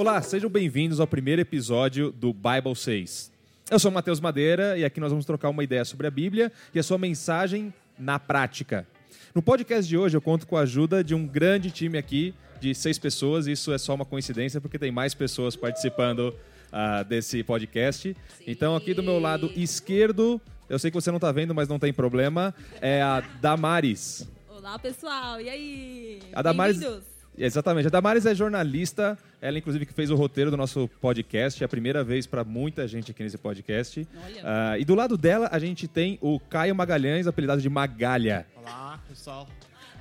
Olá, sejam bem-vindos ao primeiro episódio do Bible 6. Eu sou o Matheus Madeira e aqui nós vamos trocar uma ideia sobre a Bíblia e a sua mensagem na prática. No podcast de hoje eu conto com a ajuda de um grande time aqui de seis pessoas. Isso é só uma coincidência porque tem mais pessoas participando uh, desse podcast. Sim. Então aqui do meu lado esquerdo, eu sei que você não está vendo, mas não tem problema, é a Damares. Olá pessoal, e aí? A Damares. Exatamente. A Damares é jornalista, ela inclusive que fez o roteiro do nosso podcast, é a primeira vez para muita gente aqui nesse podcast. Uh, e do lado dela a gente tem o Caio Magalhães, apelidado de Magalha. Olá, pessoal.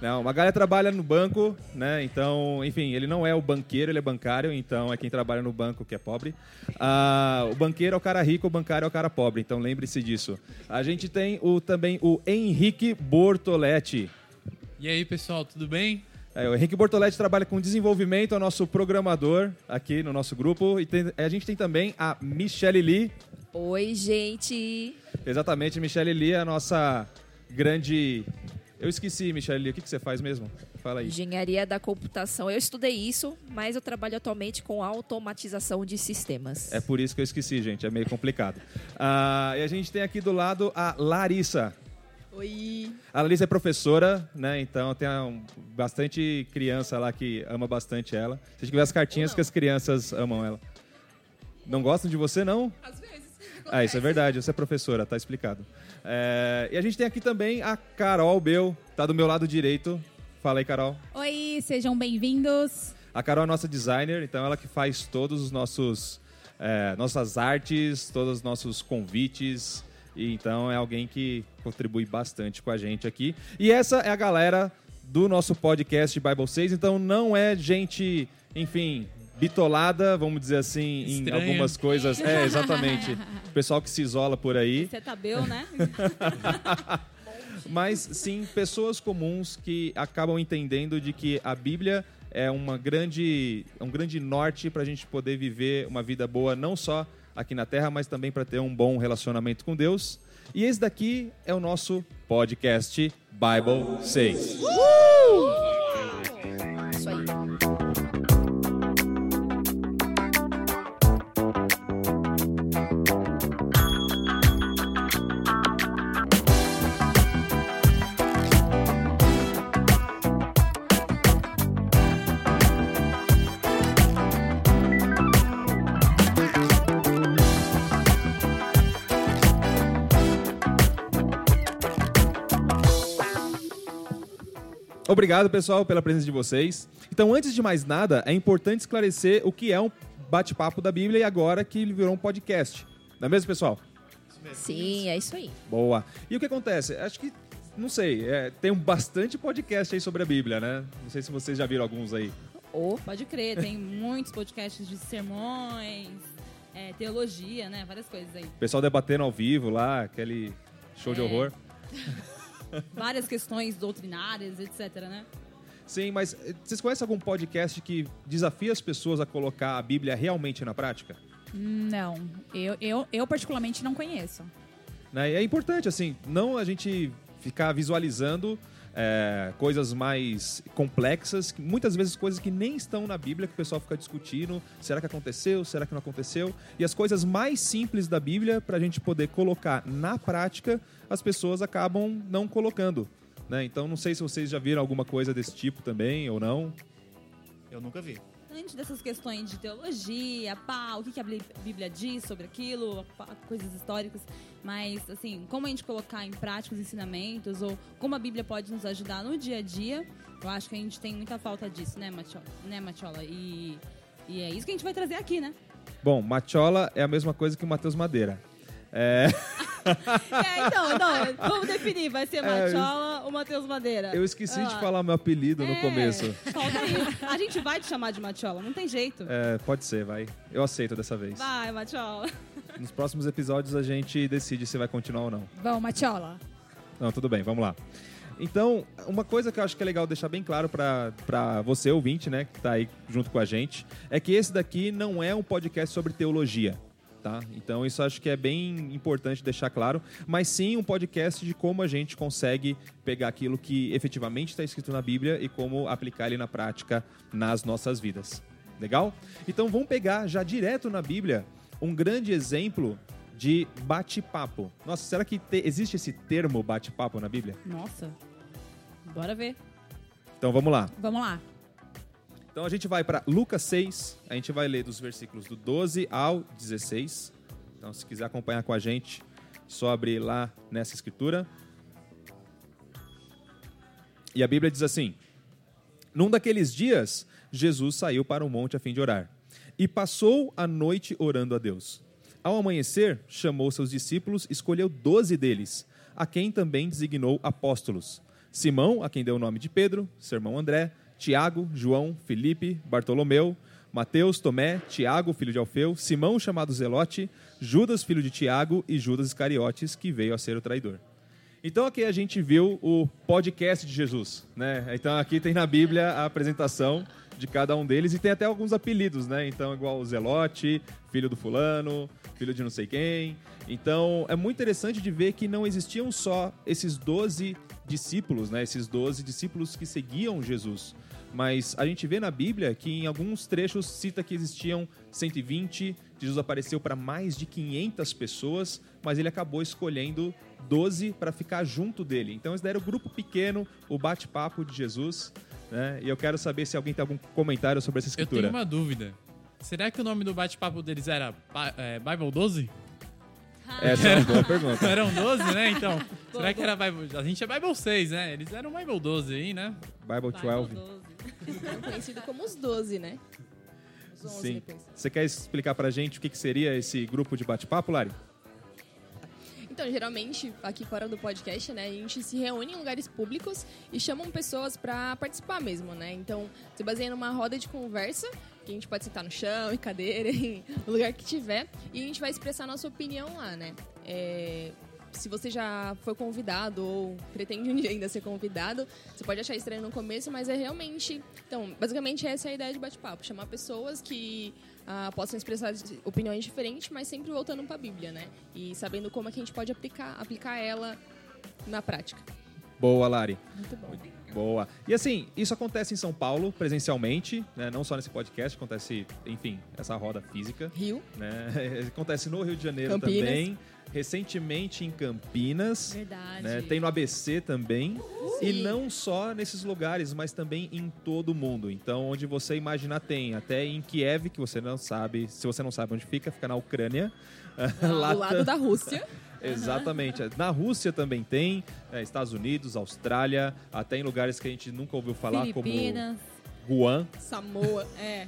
Não, o Magalha trabalha no banco, né? Então, enfim, ele não é o banqueiro, ele é bancário, então é quem trabalha no banco que é pobre. Uh, o banqueiro é o cara rico, o bancário é o cara pobre, então lembre-se disso. A gente tem o, também o Henrique Bortoletti. E aí, pessoal, tudo bem? É, o Henrique Bortoletti trabalha com desenvolvimento, é o nosso programador aqui no nosso grupo. E tem, a gente tem também a Michelle Lee. Oi, gente! Exatamente, Michelle Lee é a nossa grande. Eu esqueci, Michelle Lee, o que, que você faz mesmo? Fala aí. Engenharia da computação. Eu estudei isso, mas eu trabalho atualmente com automatização de sistemas. É por isso que eu esqueci, gente, é meio complicado. Ah, e a gente tem aqui do lado a Larissa. Oi. A Larissa é professora, né? Então tem um, bastante criança lá que ama bastante ela. Se a gente ver as cartinhas que as crianças amam ela. Não gostam de você, não? Às vezes. Ah, isso é verdade, você é professora, tá explicado. É, e a gente tem aqui também a Carol Bel, tá do meu lado direito. Fala aí, Carol. Oi, sejam bem-vindos. A Carol é nossa designer, então ela que faz todos os nossos é, nossas artes, todos os nossos convites, e então é alguém que contribui bastante com a gente aqui. E essa é a galera do nosso podcast Bible 6. Então não é gente, enfim, bitolada, vamos dizer assim, em algumas coisas. É, exatamente. O pessoal que se isola por aí. Você tá bem, né? Mas sim, pessoas comuns que acabam entendendo de que a Bíblia é uma grande, um grande norte para a gente poder viver uma vida boa, não só aqui na Terra, mas também para ter um bom relacionamento com Deus. E esse daqui é o nosso podcast Bible 6. Uh! Obrigado, pessoal, pela presença de vocês. Então, antes de mais nada, é importante esclarecer o que é um bate-papo da Bíblia e agora que ele virou um podcast. Não é mesmo, pessoal? Sim, é isso aí. Boa. E o que acontece? Acho que, não sei, é, tem bastante podcast aí sobre a Bíblia, né? Não sei se vocês já viram alguns aí. Oh, pode crer, tem muitos podcasts de sermões, é, teologia, né? Várias coisas aí. O pessoal debatendo ao vivo lá, aquele show é. de horror. várias questões doutrinárias, etc, né? Sim, mas eh, vocês conhecem algum podcast que desafia as pessoas a colocar a Bíblia realmente na prática? Não, eu, eu, eu particularmente não conheço. Né? É importante, assim, não a gente ficar visualizando é, coisas mais complexas, muitas vezes coisas que nem estão na Bíblia, que o pessoal fica discutindo, será que aconteceu, será que não aconteceu? E as coisas mais simples da Bíblia, para a gente poder colocar na prática, as pessoas acabam não colocando. Né? Então não sei se vocês já viram alguma coisa desse tipo também ou não. Eu nunca vi antes dessas questões de teologia, pá, o que, que a Bíblia diz sobre aquilo, pá, coisas históricas, mas, assim, como a gente colocar em prática os ensinamentos ou como a Bíblia pode nos ajudar no dia a dia, eu acho que a gente tem muita falta disso, né, Matiola? Né, Matiola? E, e é isso que a gente vai trazer aqui, né? Bom, Matiola é a mesma coisa que o Matheus Madeira. É... é, então, não, vamos definir. Vai ser é, Machola é, ou Matheus Madeira? Eu esqueci ah. de falar meu apelido no é, começo. Falta isso. A gente vai te chamar de Machola, não tem jeito. É, pode ser, vai. Eu aceito dessa vez. Vai, Machola. Nos próximos episódios a gente decide se vai continuar ou não. Vamos, Machola. Não, tudo bem, vamos lá. Então, uma coisa que eu acho que é legal deixar bem claro para você, ouvinte, né, que está aí junto com a gente, é que esse daqui não é um podcast sobre teologia. Tá? Então isso acho que é bem importante deixar claro, mas sim um podcast de como a gente consegue pegar aquilo que efetivamente está escrito na Bíblia e como aplicar ele na prática nas nossas vidas. Legal? Então vamos pegar já direto na Bíblia um grande exemplo de bate-papo. Nossa, será que te- existe esse termo bate-papo na Bíblia? Nossa. Bora ver. Então vamos lá. Vamos lá. Então a gente vai para Lucas 6, a gente vai ler dos versículos do 12 ao 16. Então se quiser acompanhar com a gente, só abrir lá nessa escritura. E a Bíblia diz assim: Num daqueles dias, Jesus saiu para o monte a fim de orar, e passou a noite orando a Deus. Ao amanhecer, chamou seus discípulos escolheu doze deles, a quem também designou apóstolos. Simão, a quem deu o nome de Pedro, seu irmão André, Tiago, João, Felipe, Bartolomeu, Mateus, Tomé, Tiago, filho de Alfeu, Simão, chamado Zelote, Judas, filho de Tiago, e Judas Iscariotes, que veio a ser o traidor. Então aqui a gente viu o podcast de Jesus, né? Então aqui tem na Bíblia a apresentação de cada um deles e tem até alguns apelidos, né? Então igual o Zelote, filho do fulano, filho de não sei quem. Então é muito interessante de ver que não existiam só esses 12 discípulos, né? Esses 12 discípulos que seguiam Jesus. Mas a gente vê na Bíblia que em alguns trechos cita que existiam 120, Jesus apareceu para mais de 500 pessoas, mas ele acabou escolhendo 12 para ficar junto dele. Então esse daí era o grupo pequeno, o bate-papo de Jesus. Né? E eu quero saber se alguém tem algum comentário sobre essa Eu escritura. tenho uma dúvida. Será que o nome do bate-papo deles era é, Bible 12? Essa é uma boa pergunta. Eram 12, né? Então, será que era Bible... A gente é Bible 6, né? Eles eram Bible 12 aí, né? Bible 12. É conhecido como os 12, né? Os 11 Sim. depois. Você quer explicar pra gente o que, que seria esse grupo de bate-papo, Lari? Então, geralmente, aqui fora do podcast, né, a gente se reúne em lugares públicos e chamam pessoas pra participar mesmo, né? Então, se baseia numa roda de conversa, que a gente pode sentar no chão, em cadeira, em lugar que tiver, e a gente vai expressar nossa opinião lá, né? É, se você já foi convidado ou pretende um dia ainda ser convidado, você pode achar estranho no começo, mas é realmente. Então, basicamente, essa é a ideia de bate-papo: chamar pessoas que ah, possam expressar opiniões diferentes, mas sempre voltando para a Bíblia, né? E sabendo como é que a gente pode aplicar, aplicar ela na prática. Boa, Lari. Muito bom. Boa. E assim, isso acontece em São Paulo, presencialmente, né? não só nesse podcast, acontece, enfim, essa roda física. Rio, Né? Acontece no Rio de Janeiro Campinas. também. Recentemente em Campinas. Verdade. né? Tem no ABC também. E não só nesses lugares, mas também em todo o mundo. Então, onde você imaginar tem. Até em Kiev, que você não sabe. Se você não sabe onde fica, fica na Ucrânia. Lá do lado da Rússia. Exatamente. Na Rússia também tem, é, Estados Unidos, Austrália, até em lugares que a gente nunca ouviu falar, Filipinas. como Guam. Samoa. É.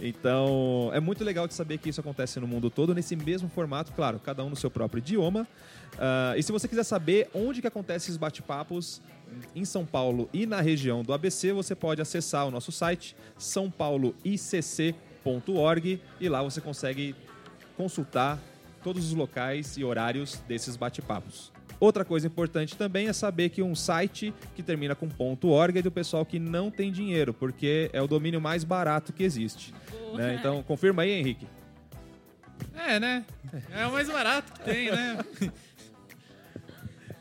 Então, é muito legal de saber que isso acontece no mundo todo, nesse mesmo formato, claro, cada um no seu próprio idioma. Ah, e se você quiser saber onde que acontecem esses bate-papos em São Paulo e na região do ABC, você pode acessar o nosso site sãopauloicc.org e lá você consegue consultar todos os locais e horários desses bate-papos. Outra coisa importante também é saber que um site que termina com .org é do pessoal que não tem dinheiro, porque é o domínio mais barato que existe. né? Então, confirma aí, Henrique. É, né? É o mais barato que tem, né?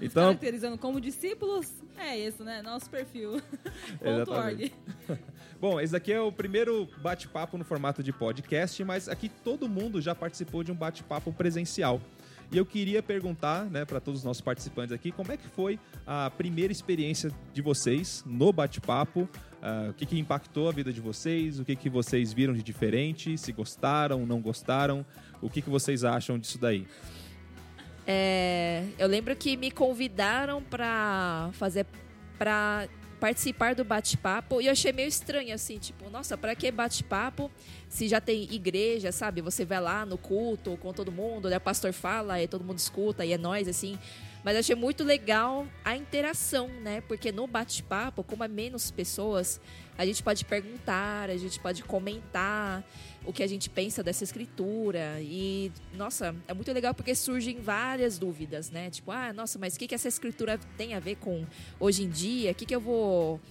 Então, Caracterizando como discípulos, é isso, né? Nosso perfil. Org. Exatamente. bom, esse aqui é o primeiro bate-papo no formato de podcast, mas aqui todo mundo já participou de um bate-papo presencial. E eu queria perguntar, né, para todos os nossos participantes aqui, como é que foi a primeira experiência de vocês no bate-papo? Ah, o que, que impactou a vida de vocês? O que, que vocês viram de diferente? Se gostaram, não gostaram? O que, que vocês acham disso daí? É, eu lembro que me convidaram pra fazer para participar do bate-papo e eu achei meio estranho assim, tipo, nossa, pra que bate-papo se já tem igreja, sabe? Você vai lá no culto com todo mundo, né? o pastor fala e todo mundo escuta e é nós assim. Mas achei muito legal a interação, né? Porque no bate-papo, como é menos pessoas, a gente pode perguntar, a gente pode comentar o que a gente pensa dessa escritura. E, nossa, é muito legal porque surgem várias dúvidas, né? Tipo, ah, nossa, mas o que, que essa escritura tem a ver com hoje em dia? O que, que eu vou.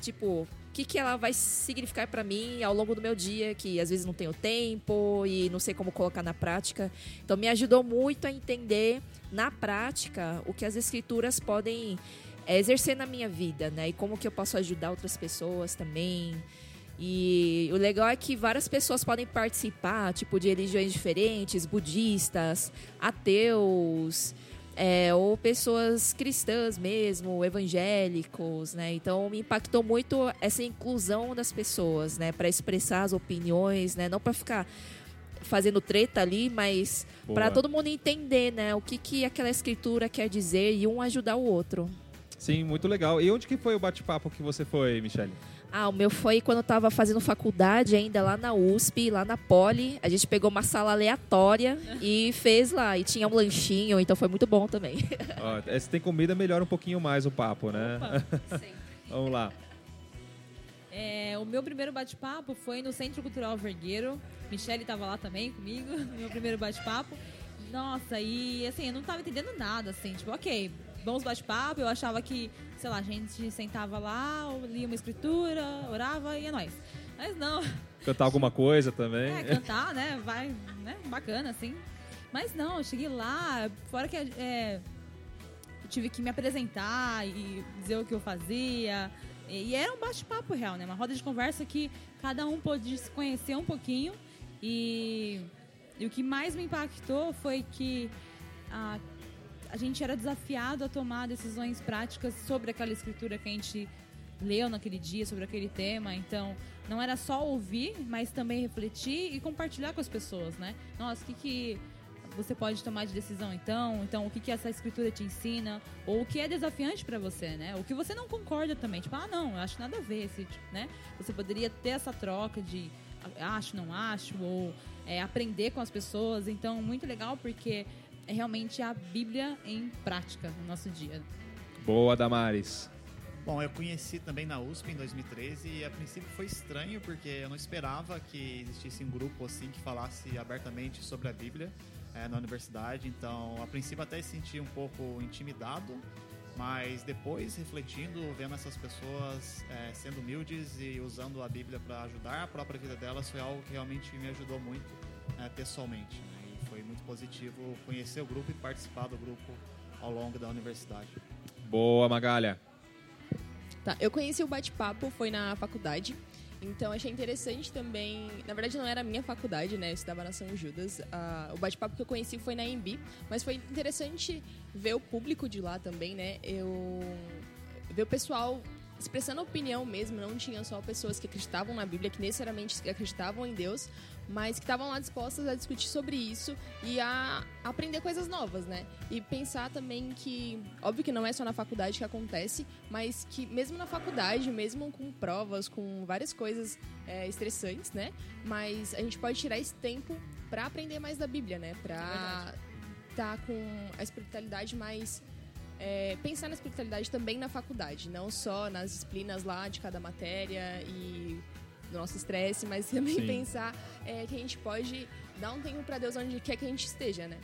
Tipo, que, que ela vai significar para mim ao longo do meu dia, que às vezes não tenho tempo e não sei como colocar na prática. Então, me ajudou muito a entender na prática o que as escrituras podem é, exercer na minha vida, né? E como que eu posso ajudar outras pessoas também. E o legal é que várias pessoas podem participar, tipo, de religiões diferentes, budistas, ateus, é, ou pessoas cristãs mesmo, evangélicos, né? Então me impactou muito essa inclusão das pessoas, né? Para expressar as opiniões, né? Não para ficar fazendo treta ali, mas para todo mundo entender, né? O que, que aquela escritura quer dizer e um ajudar o outro. Sim, muito legal. E onde que foi o bate-papo que você foi, Michele? Ah, o meu foi quando eu tava fazendo faculdade ainda lá na USP, lá na Poli. A gente pegou uma sala aleatória e fez lá. E tinha um lanchinho, então foi muito bom também. Ó, é, se tem comida, melhora um pouquinho mais o papo, né? Opa. Vamos lá. É, o meu primeiro bate-papo foi no Centro Cultural Vergueiro. Michele estava lá também comigo, no meu primeiro bate-papo. Nossa, e assim, eu não tava entendendo nada, assim, tipo, ok, bons bate-papo, eu achava que, sei lá, a gente sentava lá, lia uma escritura, orava e é nóis. Mas não, Cantar alguma coisa também. é, cantar, né, vai, né, bacana, assim. Mas não, eu cheguei lá, fora que é, eu tive que me apresentar e dizer o que eu fazia. E, e era um bate-papo real, né? Uma roda de conversa que cada um pôde se conhecer um pouquinho. E, e o que mais me impactou foi que a, a gente era desafiado a tomar decisões práticas sobre aquela escritura que a gente leu naquele dia, sobre aquele tema. Então, não era só ouvir, mas também refletir e compartilhar com as pessoas, né? Nossa, o que, que você pode tomar de decisão então? Então, o que, que essa escritura te ensina? Ou o que é desafiante para você, né? O que você não concorda também. Tipo, ah, não, eu acho nada a ver. Esse, né? Você poderia ter essa troca de acho, não acho, ou é, aprender com as pessoas. Então, muito legal porque é realmente a Bíblia em prática no nosso dia. Boa, Damares. Bom, eu conheci também na USP em 2013 e a princípio foi estranho porque eu não esperava que existisse um grupo assim que falasse abertamente sobre a Bíblia é, na universidade. Então, a princípio até senti um pouco intimidado, mas depois refletindo, vendo essas pessoas é, sendo humildes e usando a Bíblia para ajudar a própria vida delas, foi algo que realmente me ajudou muito é, pessoalmente. Positivo conhecer o grupo e participar do grupo ao longo da universidade. Boa, Magalha. Tá, eu conheci o bate-papo, foi na faculdade. Então achei interessante também. Na verdade, não era a minha faculdade, né? Eu estudava na São Judas. Ah, o bate-papo que eu conheci foi na EMB, mas foi interessante ver o público de lá também, né? Eu ver o pessoal expressando opinião mesmo, não tinha só pessoas que acreditavam na Bíblia, que necessariamente acreditavam em Deus, mas que estavam lá dispostas a discutir sobre isso e a aprender coisas novas, né? E pensar também que, óbvio que não é só na faculdade que acontece, mas que mesmo na faculdade, mesmo com provas, com várias coisas é, estressantes, né? Mas a gente pode tirar esse tempo para aprender mais da Bíblia, né? Pra estar com a espiritualidade mais é, pensar na espiritualidade também na faculdade, não só nas disciplinas lá de cada matéria e do nosso estresse, mas também Sim. pensar é, que a gente pode dar um tempo para Deus onde quer que a gente esteja, né?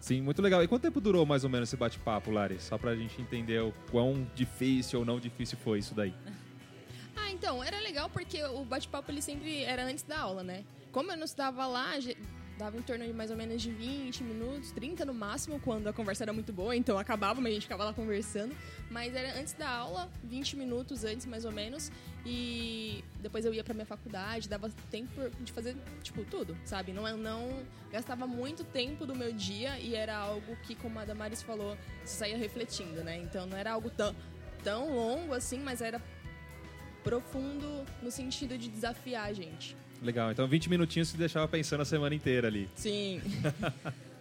Sim, muito legal. E quanto tempo durou mais ou menos esse bate-papo, Lari? Só pra gente entender o quão difícil ou não difícil foi isso daí. Ah, então, era legal porque o bate-papo ele sempre era antes da aula, né? Como eu não estava lá, dava em torno de mais ou menos de 20 minutos, 30 no máximo, quando a conversa era muito boa, então acabava, mas a gente ficava lá conversando. Mas era antes da aula, 20 minutos antes mais ou menos, e depois eu ia pra minha faculdade, dava tempo de fazer, tipo, tudo, sabe? Não, não gastava muito tempo do meu dia e era algo que, como a Damaris falou, você saía refletindo, né? Então não era algo tão, tão longo assim, mas era profundo no sentido de desafiar a gente. Legal. Então 20 minutinhos se deixava pensando a semana inteira ali. Sim.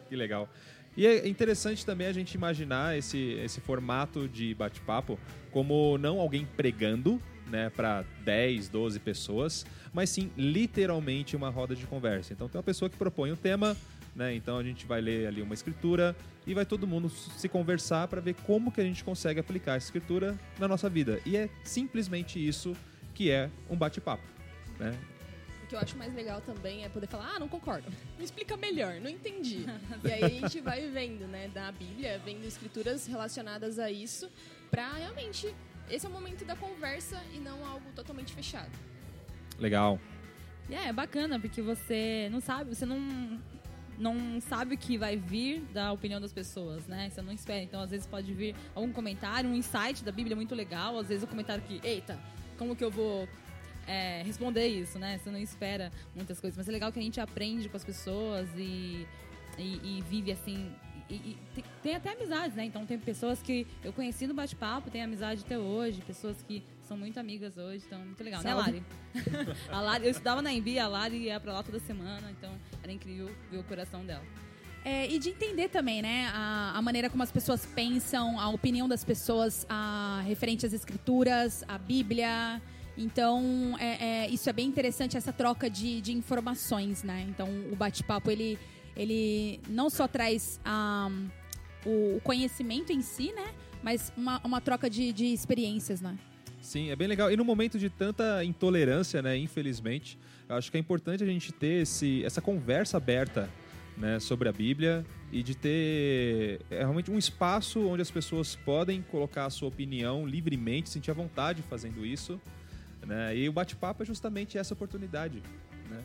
Que legal. E é interessante também a gente imaginar esse, esse formato de bate-papo como não alguém pregando, né, para 10, 12 pessoas, mas sim literalmente uma roda de conversa. Então tem uma pessoa que propõe um tema, né, então a gente vai ler ali uma escritura e vai todo mundo se conversar para ver como que a gente consegue aplicar essa escritura na nossa vida. E é simplesmente isso que é um bate-papo, né? O que eu acho mais legal também é poder falar, ah, não concordo. Me explica melhor, não entendi. e aí a gente vai vendo, né, da Bíblia, vendo escrituras relacionadas a isso, pra realmente. Esse é o momento da conversa e não algo totalmente fechado. Legal. E é, é bacana, porque você não sabe, você não, não sabe o que vai vir da opinião das pessoas, né? Você não espera. Então, às vezes pode vir algum comentário, um insight da Bíblia muito legal, às vezes um comentário que, eita, como que eu vou é, responder isso, né? Você não espera muitas coisas. Mas é legal que a gente aprende com as pessoas e, e, e vive assim. E, e tem, tem até amizades, né? Então tem pessoas que eu conheci no bate-papo, tem amizade até hoje, pessoas que são muito amigas hoje, então muito legal, Salve. né, Lari? a Lari? Eu estudava na Embi, a Lari ia pra lá toda semana, então era incrível ver o coração dela. É, e de entender também, né, a, a maneira como as pessoas pensam, a opinião das pessoas a, referente às escrituras, à Bíblia. Então, é, é, isso é bem interessante, essa troca de, de informações, né? Então, o bate-papo, ele, ele não só traz ah, o, o conhecimento em si, né? Mas uma, uma troca de, de experiências, né? Sim, é bem legal. E no momento de tanta intolerância, né, infelizmente, acho que é importante a gente ter esse, essa conversa aberta né, sobre a Bíblia e de ter é, realmente um espaço onde as pessoas podem colocar a sua opinião livremente, sentir a vontade fazendo isso. Né? E o bate-papo é justamente essa oportunidade. Né?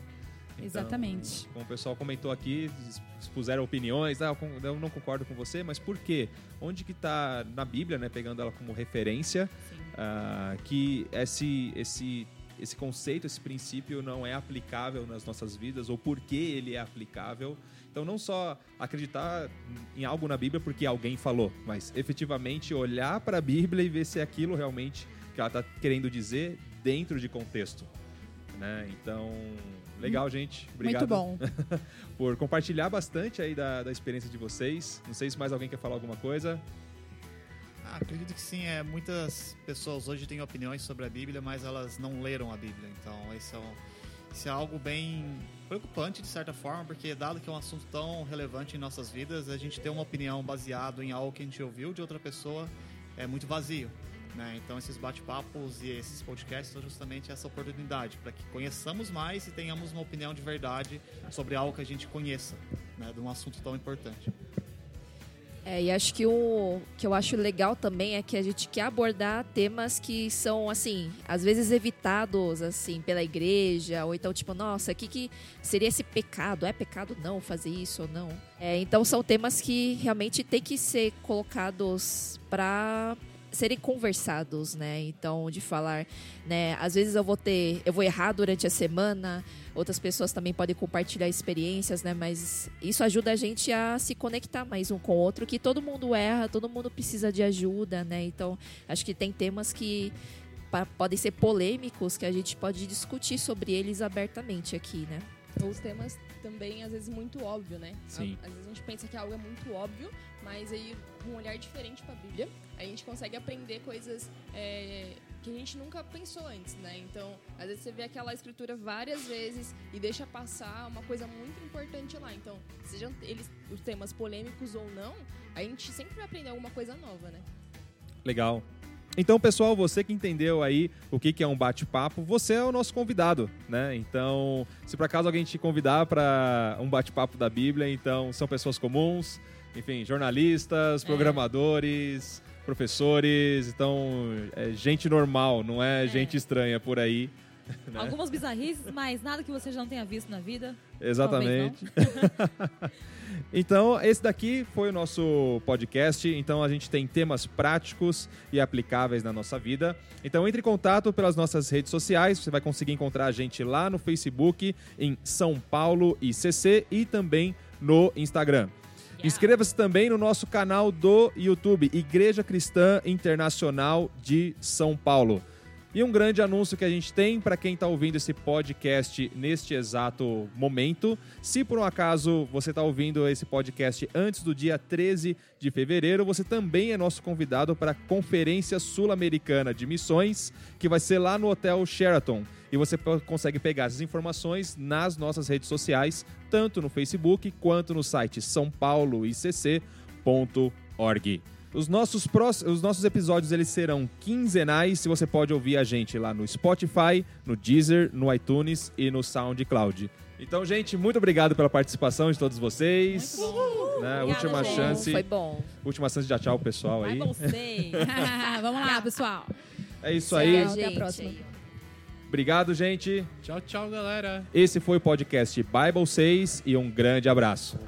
Exatamente. Como o pessoal comentou aqui, ex- expuseram opiniões, ah, eu não concordo com você, mas por quê? Onde que está na Bíblia, né, pegando ela como referência, ah, que esse, esse, esse conceito, esse princípio não é aplicável nas nossas vidas, ou por que ele é aplicável. Então, não só acreditar em algo na Bíblia porque alguém falou, mas efetivamente olhar para a Bíblia e ver se é aquilo realmente que ela está querendo dizer dentro de contexto. Né? Então, legal, gente. Obrigado Muito bom. por compartilhar bastante aí da, da experiência de vocês. Não sei se mais alguém quer falar alguma coisa. Ah, acredito que sim. É, muitas pessoas hoje têm opiniões sobre a Bíblia, mas elas não leram a Bíblia. Então, esse é, um, isso é algo bem preocupante, de certa forma, porque dado que é um assunto tão relevante em nossas vidas, a gente ter uma opinião baseado em algo que a gente ouviu de outra pessoa é muito vazio. Né? Então, esses bate-papos e esses podcasts são justamente essa oportunidade para que conheçamos mais e tenhamos uma opinião de verdade sobre algo que a gente conheça, né? de um assunto tão importante. É, e acho que o que eu acho legal também é que a gente quer abordar temas que são, assim, às vezes evitados, assim, pela igreja, ou então, tipo, nossa, o que, que seria esse pecado? É pecado não fazer isso ou não? É, então, são temas que realmente tem que ser colocados para serem conversados, né? Então, de falar, né? Às vezes eu vou ter, eu vou errar durante a semana, outras pessoas também podem compartilhar experiências, né? Mas isso ajuda a gente a se conectar mais um com o outro, que todo mundo erra, todo mundo precisa de ajuda, né? Então, acho que tem temas que podem ser polêmicos, que a gente pode discutir sobre eles abertamente aqui, né? Os temas também, às vezes, muito óbvio, né? Sim. Às vezes a gente pensa que algo é muito óbvio, mas aí, com um olhar diferente pra Bíblia, a gente consegue aprender coisas é, que a gente nunca pensou antes, né? Então, às vezes você vê aquela escritura várias vezes e deixa passar uma coisa muito importante lá. Então, sejam eles os temas polêmicos ou não, a gente sempre vai aprender alguma coisa nova, né? Legal. Então, pessoal, você que entendeu aí o que que é um bate-papo, você é o nosso convidado, né? Então, se por acaso alguém te convidar para um bate-papo da Bíblia, então são pessoas comuns, enfim, jornalistas, programadores, professores, então é gente normal, não é, gente estranha por aí. Né? Algumas bizarrices, mas nada que você já não tenha visto na vida. Exatamente. então, esse daqui foi o nosso podcast. Então, a gente tem temas práticos e aplicáveis na nossa vida. Então, entre em contato pelas nossas redes sociais. Você vai conseguir encontrar a gente lá no Facebook, em São Paulo ICC e também no Instagram. Inscreva-se também no nosso canal do YouTube, Igreja Cristã Internacional de São Paulo. E um grande anúncio que a gente tem para quem está ouvindo esse podcast neste exato momento. Se por um acaso você está ouvindo esse podcast antes do dia 13 de fevereiro, você também é nosso convidado para a Conferência Sul-Americana de Missões, que vai ser lá no Hotel Sheraton. E você consegue pegar essas informações nas nossas redes sociais, tanto no Facebook quanto no site sãopauloicc.org. Os nossos, prós- os nossos episódios eles serão quinzenais e você pode ouvir a gente lá no Spotify, no Deezer, no iTunes e no SoundCloud. Então, gente, muito obrigado pela participação de todos vocês. Muito bom. Né, Obrigada, última gente. chance, Foi bom. última chance de dar tchau pessoal aí. Vai você. Vamos lá, pessoal. É isso aí. Tchau, Até a gente. próxima. Obrigado, gente. Tchau, tchau, galera. Esse foi o podcast Bible 6 e um grande abraço.